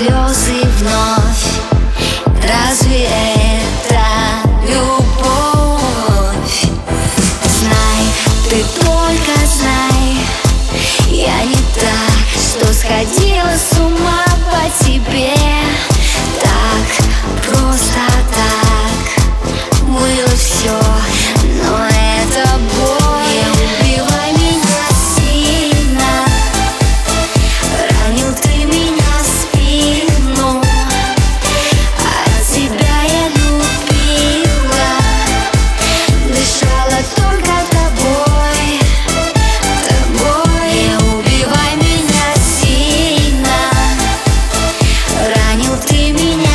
слезы вновь Прости меня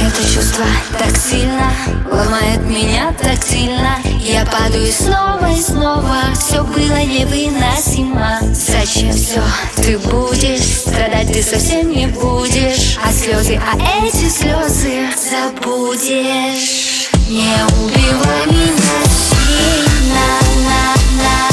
Это чувство так сильно Ломает меня так сильно. Я падаю снова и снова Все было невыносимо. Зачем все ты будешь? Страдать ты совсем не будешь А слезы, а эти слезы Забудешь. Не убивай меня. Сильно на, на, на.